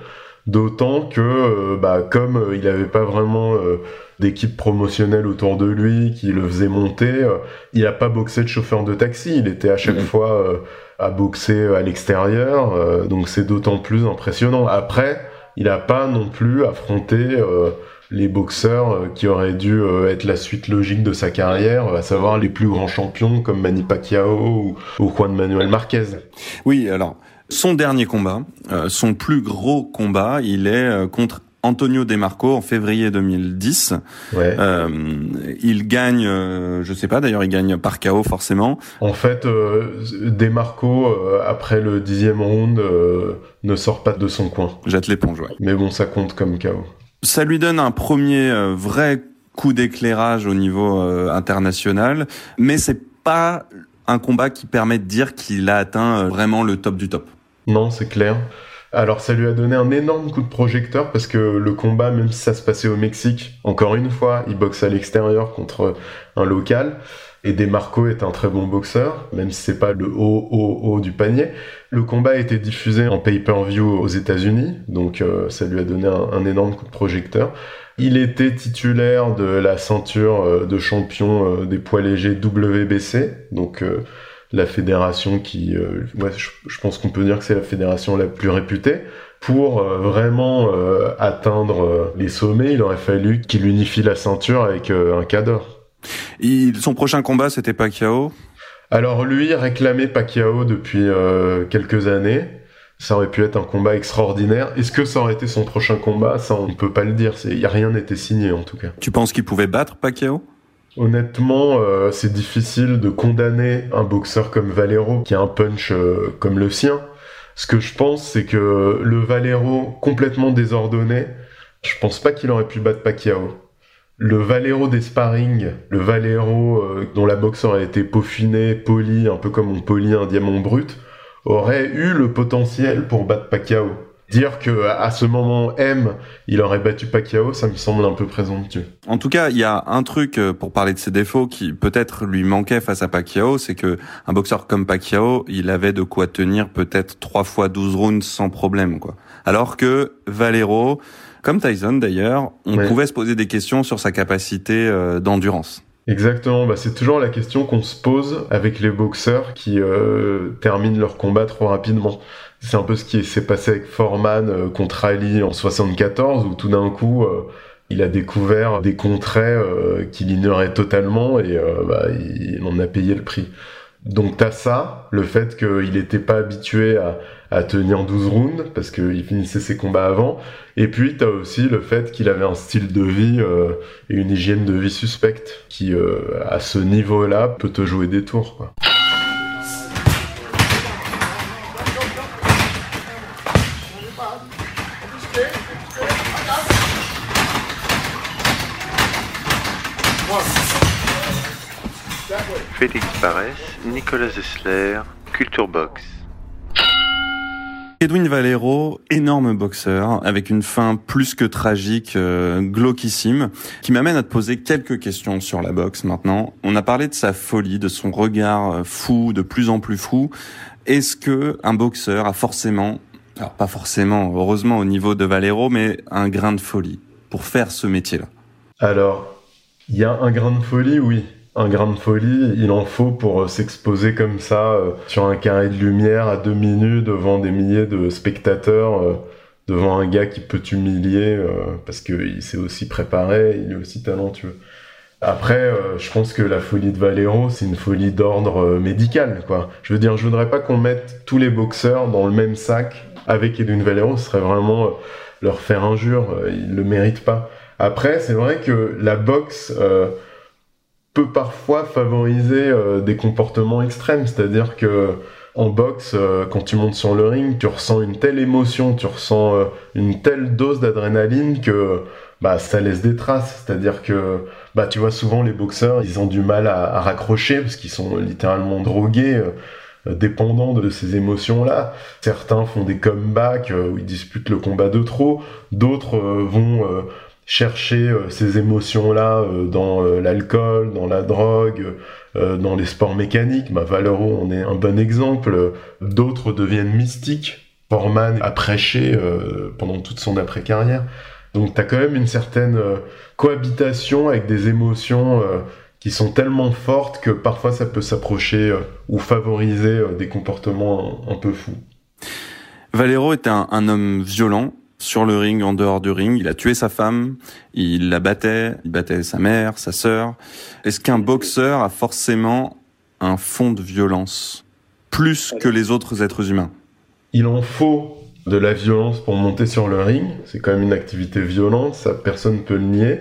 [SPEAKER 5] D'autant que, euh, bah, comme euh, il n'avait pas vraiment euh, d'équipe promotionnelle autour de lui qui le faisait monter, il n'a pas boxé de chauffeur de taxi. Il était à chaque fois à boxer à l'extérieur. donc c'est d'autant plus impressionnant. Après, il n'a pas non plus affronté les boxeurs qui auraient dû être la suite logique de sa carrière, à savoir les plus grands champions comme Manny Pacquiao ou Juan Manuel Marquez.
[SPEAKER 4] Oui, alors son dernier combat, euh, son plus gros combat, il est euh, contre Antonio DeMarco en février 2010.
[SPEAKER 5] Ouais.
[SPEAKER 4] Euh, il gagne, euh, je sais pas d'ailleurs, il gagne par KO forcément.
[SPEAKER 5] En fait, euh, Demarco, euh, après le dixième round, euh, ne sort pas de son coin.
[SPEAKER 4] Jette l'éponge, ouais.
[SPEAKER 5] Mais bon, ça compte comme KO.
[SPEAKER 4] Ça lui donne un premier euh, vrai coup d'éclairage au niveau euh, international, mais c'est pas un combat qui permet de dire qu'il a atteint vraiment le top du top.
[SPEAKER 5] Non, c'est clair. Alors ça lui a donné un énorme coup de projecteur parce que le combat, même si ça se passait au Mexique, encore une fois, il boxe à l'extérieur contre un local. Et Demarco est un très bon boxeur, même si c'est pas le haut, haut, haut du panier. Le combat a été diffusé en pay-per-view aux États-Unis, donc euh, ça lui a donné un, énorme coup de projecteur. Il était titulaire de la ceinture euh, de champion euh, des poids légers WBC, donc la fédération qui, euh, ouais, je, je, pense qu'on peut dire que c'est la fédération la plus réputée. Pour euh, vraiment euh, atteindre euh, les sommets, il aurait fallu qu'il unifie la ceinture avec un cadre.
[SPEAKER 4] Il, son prochain combat, c'était Pacquiao?
[SPEAKER 5] Alors lui réclamait Pacquiao depuis quelques années. Ça aurait pu être un combat extraordinaire. Est-ce que ça aurait été son prochain combat? Ça, on ne peut pas le dire. Y a rien n'était signé en tout cas.
[SPEAKER 4] Tu penses qu'il pouvait battre Pacquiao?
[SPEAKER 5] Honnêtement, euh, c'est difficile de condamner un boxeur comme Valero qui a un punch euh, comme le sien. Ce que je pense, c'est que le Valero complètement désordonné, je pense pas qu'il aurait pu battre Pacquiao. Le Valero des sparring, le Valero euh, dont la boxe aurait été peaufinée, polie, un peu comme on polie un diamant brut, aurait eu le potentiel pour battre Pacquiao. Dire que à ce moment M, il aurait battu Pacquiao, ça me semble un peu présomptueux.
[SPEAKER 4] En tout cas, il y a un truc euh, pour parler de ses défauts qui peut-être lui manquait face à Pacquiao, c'est que un boxeur comme Pacquiao, il avait de quoi tenir peut-être 3 fois 12 rounds sans problème, quoi. Alors que Valero, comme Tyson d'ailleurs, on ouais. pouvait se poser des questions sur sa capacité euh, d'endurance.
[SPEAKER 5] Exactement, bah c'est toujours la question qu'on se pose avec les boxeurs qui euh, terminent leur combat trop rapidement. C'est un peu ce qui s'est passé avec Foreman euh, contre Ali en 74, où tout d'un coup, euh, il a découvert des contrées euh, qu'il ignorait totalement et bah, il en a payé le prix. Donc t'as ça, le fait qu'il n'était pas habitué à, à, tenir 12 rounds, parce qu'il finissait ses combats avant, et puis t'as aussi le fait qu'il avait un style de vie et une hygiène de vie suspecte, qui à ce niveau-là peut te jouer des tours. Quoi.
[SPEAKER 3] Félix Parès, Nicolas Zessler, Culture Box.
[SPEAKER 4] Edwin Valero, énorme boxeur, avec une fin plus que tragique, euh, glauquissime, qui m'amène à te poser quelques questions sur la boxe maintenant. On a parlé de sa folie, de son regard fou, de plus en plus fou. Est-ce que un boxeur a forcément, alors pas forcément, heureusement au niveau de Valero, mais un grain de folie pour faire ce métier-là?
[SPEAKER 5] Alors, il y a un grain de folie, oui un grain de folie, il en faut pour euh, s'exposer comme ça euh, sur un carré de lumière à deux minutes devant des milliers de spectateurs, euh, devant un gars qui peut t'humilier parce qu'il s'est aussi préparé, il est aussi talentueux. Après, je pense que la folie de Valero, c'est une folie d'ordre médical, quoi. Je veux dire, je voudrais pas qu'on mette tous les boxeurs dans le même sac avec Edwin Valero, ce serait vraiment leur faire injure, ils le méritent pas. Après, c'est vrai que la boxe, parfois favoriser euh, des comportements extrêmes, c'est-à-dire que en boxe, euh, quand tu montes sur le ring, tu ressens une telle émotion, tu ressens euh, une telle dose d'adrénaline que bah ça laisse des traces, c'est-à-dire que bah tu vois souvent les boxeurs, ils ont du mal à, à raccrocher parce qu'ils sont littéralement drogués dépendants de ces émotions-là. Certains font des comebacks où ils disputent le combat de trop, d'autres vont chercher euh, ces émotions-là euh, dans euh, l'alcool, dans la drogue, dans les sports mécaniques. Bah, Valero en est un bon exemple. D'autres deviennent mystiques. Forman a prêché pendant toute son après-carrière. Donc tu as quand même une certaine cohabitation avec des émotions qui sont tellement fortes que parfois ça peut s'approcher ou favoriser des comportements un, peu fous.
[SPEAKER 4] Valero est un, un homme violent, sur le ring, en dehors du ring. Il a tué sa femme, il la battait, il battait sa mère, sa sœur. Est-ce qu'un boxeur a forcément un fond de violence plus que les autres êtres humains?
[SPEAKER 5] Il en faut de la violence pour monter sur le ring. C'est quand même une activité violente, ça personne peut le nier.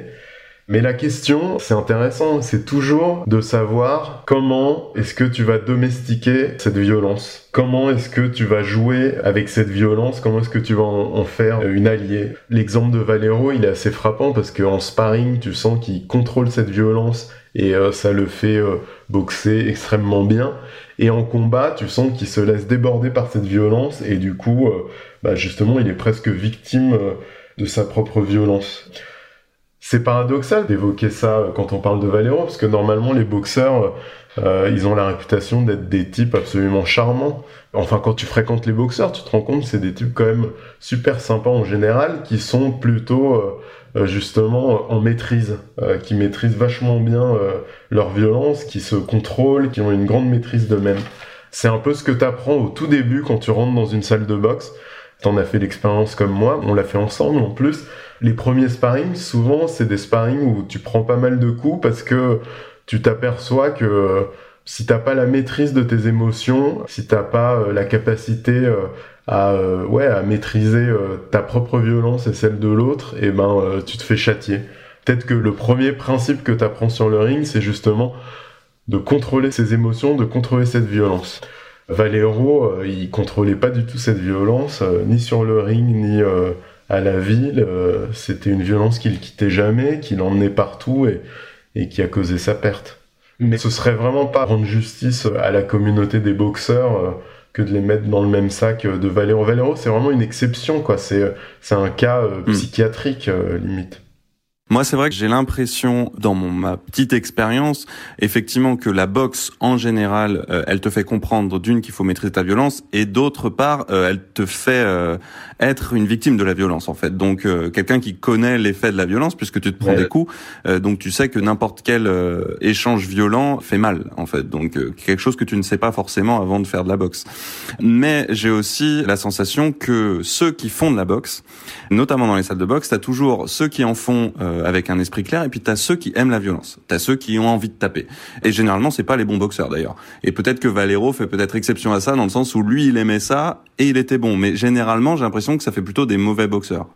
[SPEAKER 5] Mais la question, c'est intéressant, c'est toujours de savoir comment est-ce que tu vas domestiquer cette violence. Comment est-ce que tu vas jouer avec cette violence? Comment est-ce que tu vas en, faire une alliée? L'exemple de Valero, il est assez frappant parce qu'en sparring, tu sens qu'il contrôle cette violence et euh, ça le fait euh, boxer extrêmement bien. Et en combat, tu sens qu'il se laisse déborder par cette violence et du coup, euh, bah justement, il est presque victime de sa propre violence. C'est paradoxal d'évoquer ça euh, quand on parle de Valero, parce que normalement les boxeurs, euh, ils ont la réputation d'être des types absolument charmants. Enfin, quand tu fréquentes les boxeurs, tu te rends compte c'est des types quand même super sympas en général, qui sont plutôt euh, justement en maîtrise, qui maîtrisent vachement bien leur violence, qui se contrôlent, qui ont une grande maîtrise d'eux-mêmes. C'est un peu ce que tu apprends au tout début quand tu rentres dans une salle de boxe. T'en as fait l'expérience comme moi, on l'a fait ensemble en plus les premiers sparring, souvent, c'est des sparring où tu prends pas mal de coups parce que tu t'aperçois que si t'as pas la maîtrise de tes émotions, si t'as pas euh, la capacité euh, à euh, à maîtriser ta propre violence et celle de l'autre, et eh ben tu te fais châtier. Peut-être que le premier principe que t'apprends sur le ring, c'est justement de contrôler ses émotions, de contrôler cette violence. Valero, il contrôlait pas du tout cette violence, ni sur le ring, ni à la ville, euh, c'était une violence qui le quittait jamais, qui l'emmenait partout et, et qui a causé sa perte. Mais ce serait vraiment pas rendre justice à la communauté des boxeurs euh, que de les mettre dans le même sac de Valero. Valero, c'est vraiment une exception, quoi. C'est, un cas euh, hmm. psychiatrique, limite.
[SPEAKER 4] Moi, c'est vrai que j'ai l'impression, dans mon, ma petite expérience, effectivement, que la boxe, en général, euh, elle te fait comprendre d'une qu'il faut maîtriser ta violence, et d'autre part, euh, elle te fait euh, être une victime de la violence, en fait. Donc, quelqu'un qui connaît l'effet de la violence, puisque tu te prends des coups, donc tu sais que n'importe quel échange violent fait mal, en fait. Donc, quelque chose que tu ne sais pas forcément avant de faire de la boxe. Mais j'ai aussi la sensation que ceux qui font de la boxe, notamment dans les salles de boxe, t'as toujours ceux qui en font euh, avec un esprit clair, et puis t'as ceux qui aiment la violence, t'as ceux qui ont envie de taper. Et généralement, c'est pas les bons boxeurs d'ailleurs. Et peut-être que Valero fait peut-être exception à ça dans le sens où lui, il aimait ça et il était bon. Mais généralement, j'ai l'impression que ça fait plutôt des mauvais boxeurs.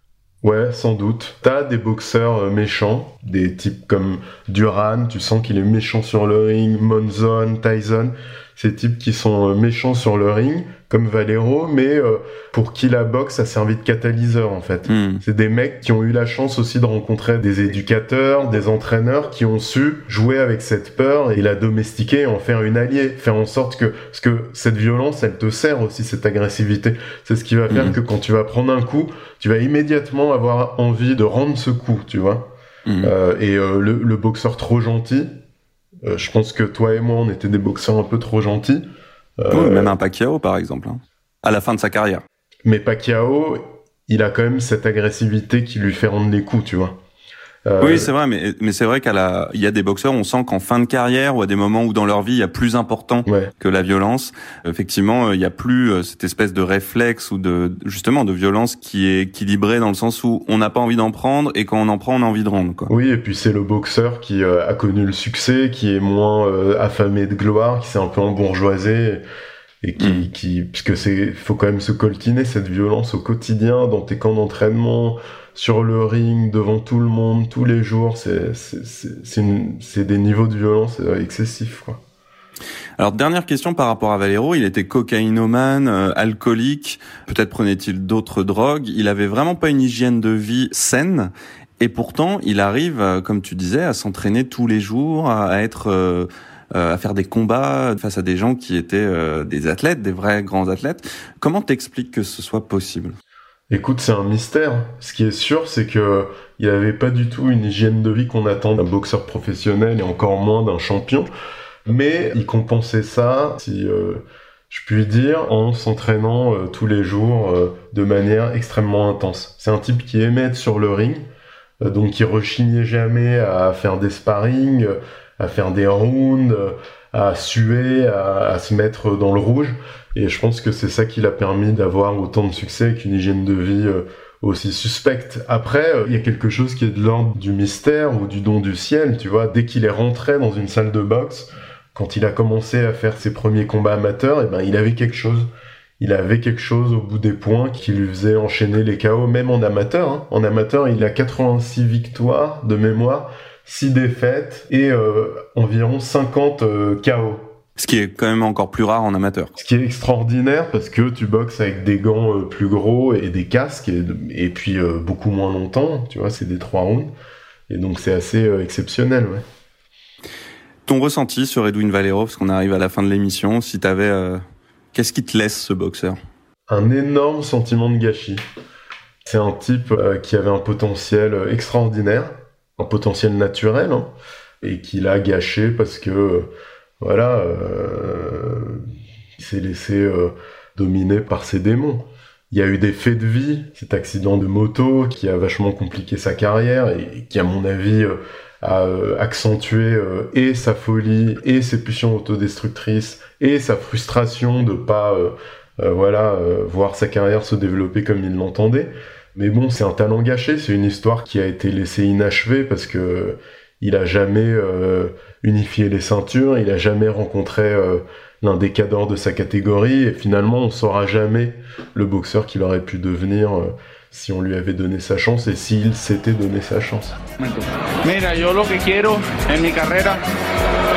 [SPEAKER 5] Ouais, sans doute. T'as des boxeurs euh, méchants, des types comme Duran, tu sens qu'il est méchant sur le ring, Monzon, Tyson, ces types qui sont euh, méchants sur le ring, comme Valero, mais euh, pour qui la boxe a servi de catalyseur en fait. Hmm. C'est des mecs qui ont eu la chance aussi de rencontrer des éducateurs, des entraîneurs qui ont su jouer avec cette peur et la domestiquer, en faire une alliée, faire en sorte que parce que cette violence, elle te sert aussi cette agressivité. C'est ce qui va faire hmm. que quand tu vas prendre un coup, tu vas immédiatement avoir envie de rendre ce coup, tu vois. Hmm. Euh, et euh, le, le, boxeur trop gentil, je pense que toi et moi, on était des boxeurs un peu trop gentils.
[SPEAKER 4] Euh, même un Pacquiao, par exemple, hein, à la fin de sa carrière.
[SPEAKER 5] Mais Pacquiao, il a quand même cette agressivité qui lui fait rendre les coups, tu vois.
[SPEAKER 4] Euh, oui, c'est vrai, mais, mais c'est vrai qu'à la, il y a des boxeurs, on sent qu'en fin de carrière ou à des moments où dans leur vie il y a plus important que la violence, effectivement, euh, il y a plus cette espèce de réflexe ou de justement de violence qui est équilibrée dans le sens où on n'a pas envie d'en prendre et quand on en prend, on a envie de rendre. Quoi.
[SPEAKER 5] Oui, et puis c'est le boxeur qui a connu le succès, qui est moins affamé de gloire, qui s'est un peu embourgeoisé et qui, mm. qui puisque c'est faut quand même se coltiner cette violence au quotidien dans tes camps d'entraînement sur le ring devant tout le monde tous les jours c'est des niveaux de violence euh, excessifs quoi.
[SPEAKER 4] Alors dernière question par rapport à Valero, il était cocaïnomane, euh, alcoolique, peut-être prenait-il d'autres drogues, il avait vraiment pas une hygiène de vie saine. Et pourtant il arrive, euh, comme tu disais, à s'entraîner tous les jours, à être euh, à faire des combats face à des gens qui étaient euh, des athlètes, des vrais grands athlètes. Comment t'expliques que ce soit possible?
[SPEAKER 5] Écoute, c'est un mystère. Ce qui est sûr, c'est que il n'avait pas du tout une hygiène de vie qu'on attend d'un boxeur professionnel et encore moins d'un champion. Mais il compensait ça, si euh, je puis dire, en s'entraînant tous les jours de manière extrêmement intense. C'est un type qui aimait être sur le ring, donc il rechignait jamais à faire des sparring, à faire des rounds, à suer, à, se mettre dans le rouge. Et je pense que c'est ça qui l'a permis d'avoir autant de succès avec une hygiène de vie euh, aussi suspecte. Après, euh, il y a quelque chose qui est de l'ordre du mystère ou du don du ciel, tu vois. Dès qu'il est rentré dans une salle de boxe, quand il a commencé à faire ses premiers combats amateurs, et eh ben, il avait quelque chose. il avait quelque chose au bout des poings qui lui faisait enchaîner les KO, même en amateur. hein. En amateur, il a 86 victoires de mémoire, 6 défaites et euh, environ 50 euh, KO.
[SPEAKER 4] Ce qui est quand même encore plus rare en amateur.
[SPEAKER 5] Ce qui est extraordinaire parce que tu boxes avec des gants euh, plus gros et des casques et, et puis euh, beaucoup moins longtemps, tu vois, c'est des 3 rounds. Et donc c'est assez euh, exceptionnel, ouais.
[SPEAKER 4] Ton ressenti sur Edwin Valero, parce qu'on arrive à la fin de l'émission, si t'avais... Qu'est-ce qui te laisse ce boxeur?
[SPEAKER 5] Un énorme sentiment de gâchis. C'est un type qui avait un potentiel extraordinaire, un potentiel naturel, hein, et qui l'a gâché parce que, voilà, euh, il s'est laissé euh, dominer par ses démons. Il y a eu des faits de vie, cet accident de moto qui a vachement compliqué sa carrière et qui, à mon avis, euh, a euh, accentué euh, et sa folie et ses pulsions autodestructrices et sa frustration de pas euh, euh, voilà euh, voir sa carrière se développer comme il l'entendait. Mais bon, c'est un talent gâché, c'est une histoire qui a été laissée inachevée parce que il a jamais euh, unifié les ceintures, il a jamais rencontré euh, l'un des cadors de sa catégorie et finalement on saura jamais le boxeur qu'il aurait pu devenir euh, si on lui avait donné sa chance et s'il s'était donné sa chance.
[SPEAKER 6] Mira, yo lo que quiero en mi carrera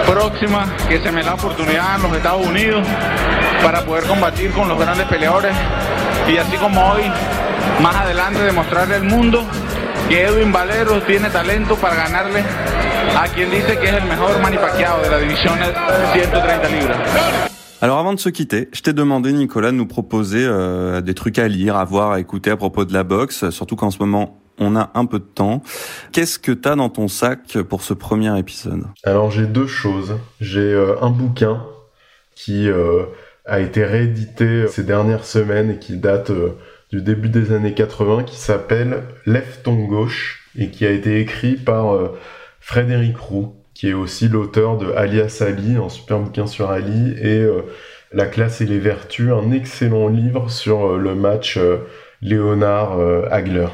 [SPEAKER 6] próxima, que se me da oportunidad en los Estados Unidos para poder combatir con los grandes peleadores y así como hoy, más adelante demostrarle al mundo que Edwin Valero tiene talento para ganarle a quien dice que es el mejor manipaqueado de la división 130 libras.
[SPEAKER 4] Alors avant de se quitter, je t'ai demandé, Nicolas, de nous proposer euh, des trucs à lire, à voir, à écouter à propos de la boxe, surtout qu'en ce moment, on a un peu de temps. Qu'est-ce que t'as dans ton sac pour ce premier épisode?
[SPEAKER 5] Alors j'ai deux choses. J'ai euh, un bouquin qui euh, a été réédité ces dernières semaines et qui date euh, du début des années 80 qui s'appelle Lève ton gauche et qui a été écrit par euh, Frédéric Roux qui est aussi l'auteur de Alias Ali, un super bouquin sur Ali et euh, La classe et les vertus, un excellent livre sur euh, le match euh, Léonard Hagler.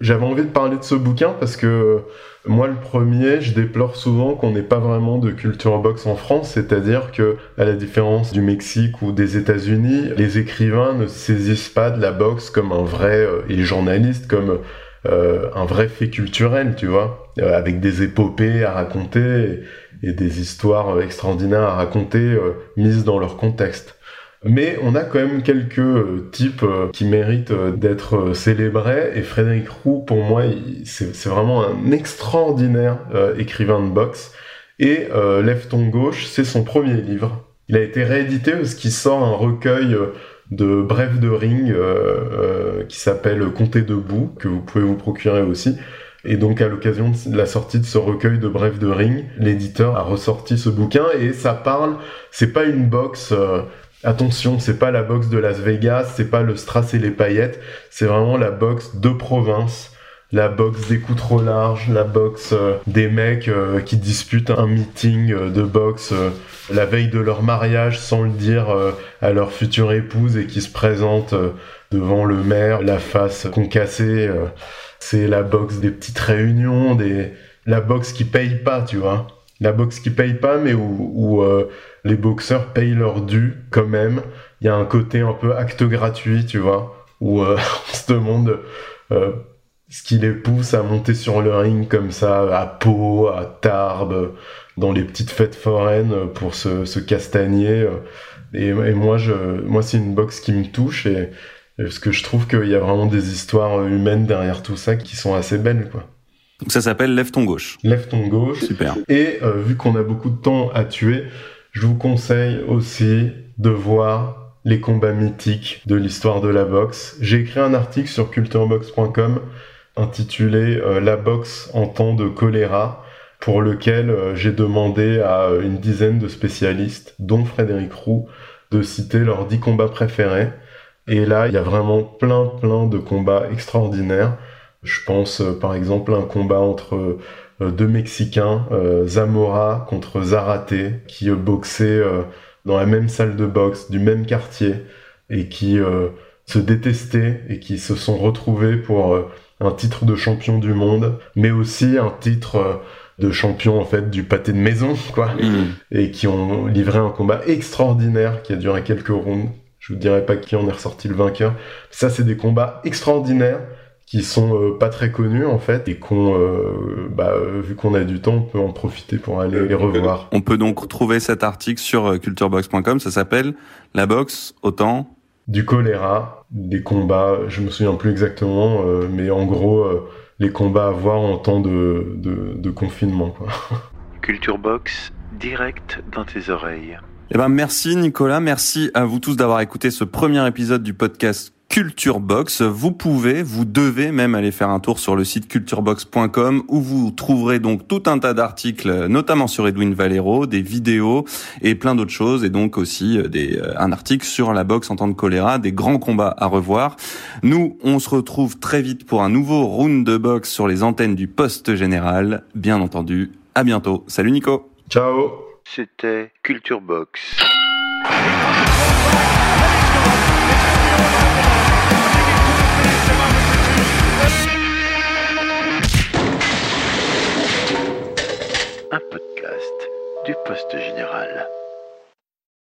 [SPEAKER 5] J'avais envie de parler de ce bouquin parce que moi, le premier, je déplore souvent qu'on n'ait pas vraiment de culture box en France, c'est-à-dire que, à la différence du Mexique ou des États-Unis, les écrivains ne saisissent pas de la boxe comme un vrai, et les journalistes comme un vrai fait culturel, tu vois, avec des épopées à raconter et, des histoires euh, extraordinaires à raconter euh, mises dans leur contexte. Mais on a quand même quelques euh, types euh, qui méritent euh, d'être euh, célébrés et Frédéric Roux, pour moi, c'est vraiment un extraordinaire euh, écrivain de boxe. Et euh, Lève gauche, c'est son premier livre. Il a été réédité parce qu'il sort un recueil euh, de brefs de ring euh, euh, qui s'appelle Compter debout, que vous pouvez vous procurer aussi. Et donc à l'occasion de la sortie de ce recueil de brefs de ring, l'éditeur a ressorti ce bouquin et ça parle, c'est pas une boxe, euh, attention, c'est pas la boxe de Las Vegas, c'est pas le strass et les paillettes, c'est vraiment la boxe de province, la boxe des coups trop larges, la boxe euh, des mecs euh, qui disputent un meeting euh, de boxe la veille de leur mariage sans le dire à leur future épouse et qui se présentent devant le maire, la face concassée. C'est la boxe des petites réunions, des la boxe qui paye pas, tu vois. La boxe qui paye pas, mais où, euh, les boxeurs payent leur dû quand même. Il y a un côté un peu acte gratuit, tu vois, où euh, (laughs) on se demande euh, ce qui les pousse à monter sur le ring comme ça, à Pau, à Tarbes, dans les petites fêtes foraines pour se, castagner. Et, moi, moi, c'est une boxe qui me touche parce que je trouve qu'il y a vraiment des histoires humaines derrière tout ça qui sont assez belles, quoi.
[SPEAKER 4] Donc ça s'appelle Lève ton gauche.
[SPEAKER 5] Lève ton gauche.
[SPEAKER 4] Super.
[SPEAKER 5] Et euh, vu qu'on a beaucoup de temps à tuer, je vous conseille aussi de voir les combats mythiques de l'histoire de la boxe. J'ai écrit un article sur culturebox.com intitulé euh, La boxe en temps de choléra, pour lequel euh, j'ai demandé à une dizaine de spécialistes, dont Frédéric Roux, de citer leurs dix combats préférés. Et là, il y a vraiment plein, plein de combats extraordinaires. Je pense euh, par exemple à un combat entre euh, deux Mexicains, euh, Zamora contre Zarate, qui boxaient dans la même salle de boxe, du même quartier, et qui se détestaient et qui se sont retrouvés pour un titre de champion du monde, mais aussi un titre de champion en fait du pâté de maison, quoi,
[SPEAKER 4] Mmh.
[SPEAKER 5] et qui ont livré un combat extraordinaire qui a duré quelques rounds. Je vous dirai pas qui en est ressorti le vainqueur. Ça, c'est des combats extraordinaires qui sont euh, pas très connus en fait et qu'on, euh, bah, euh, vu qu'on a du temps, on peut en profiter pour aller les revoir.
[SPEAKER 4] On peut donc trouver cet article sur culturebox.com. Ça s'appelle La boxe autant
[SPEAKER 5] du choléra, des combats. Je me souviens plus exactement, mais en gros, les combats à voir en temps de, de, de confinement. Quoi.
[SPEAKER 3] Culture Box, direct dans tes oreilles.
[SPEAKER 4] Eh ben merci Nicolas, merci à vous tous d'avoir écouté ce premier épisode du podcast Culture Box. Vous pouvez, vous devez même aller faire un tour sur le site culturebox.com où vous trouverez donc tout un tas d'articles, notamment sur Edwin Valero, des vidéos et plein d'autres choses, et donc aussi euh, des, euh, un article sur la boxe en temps de choléra, des grands combats à revoir. Nous, on se retrouve très vite pour un nouveau round de boxe sur les antennes du poste général. Bien entendu, à bientôt. Salut Nico.
[SPEAKER 5] Ciao.
[SPEAKER 3] C'était Culture Box. Un podcast du poste général.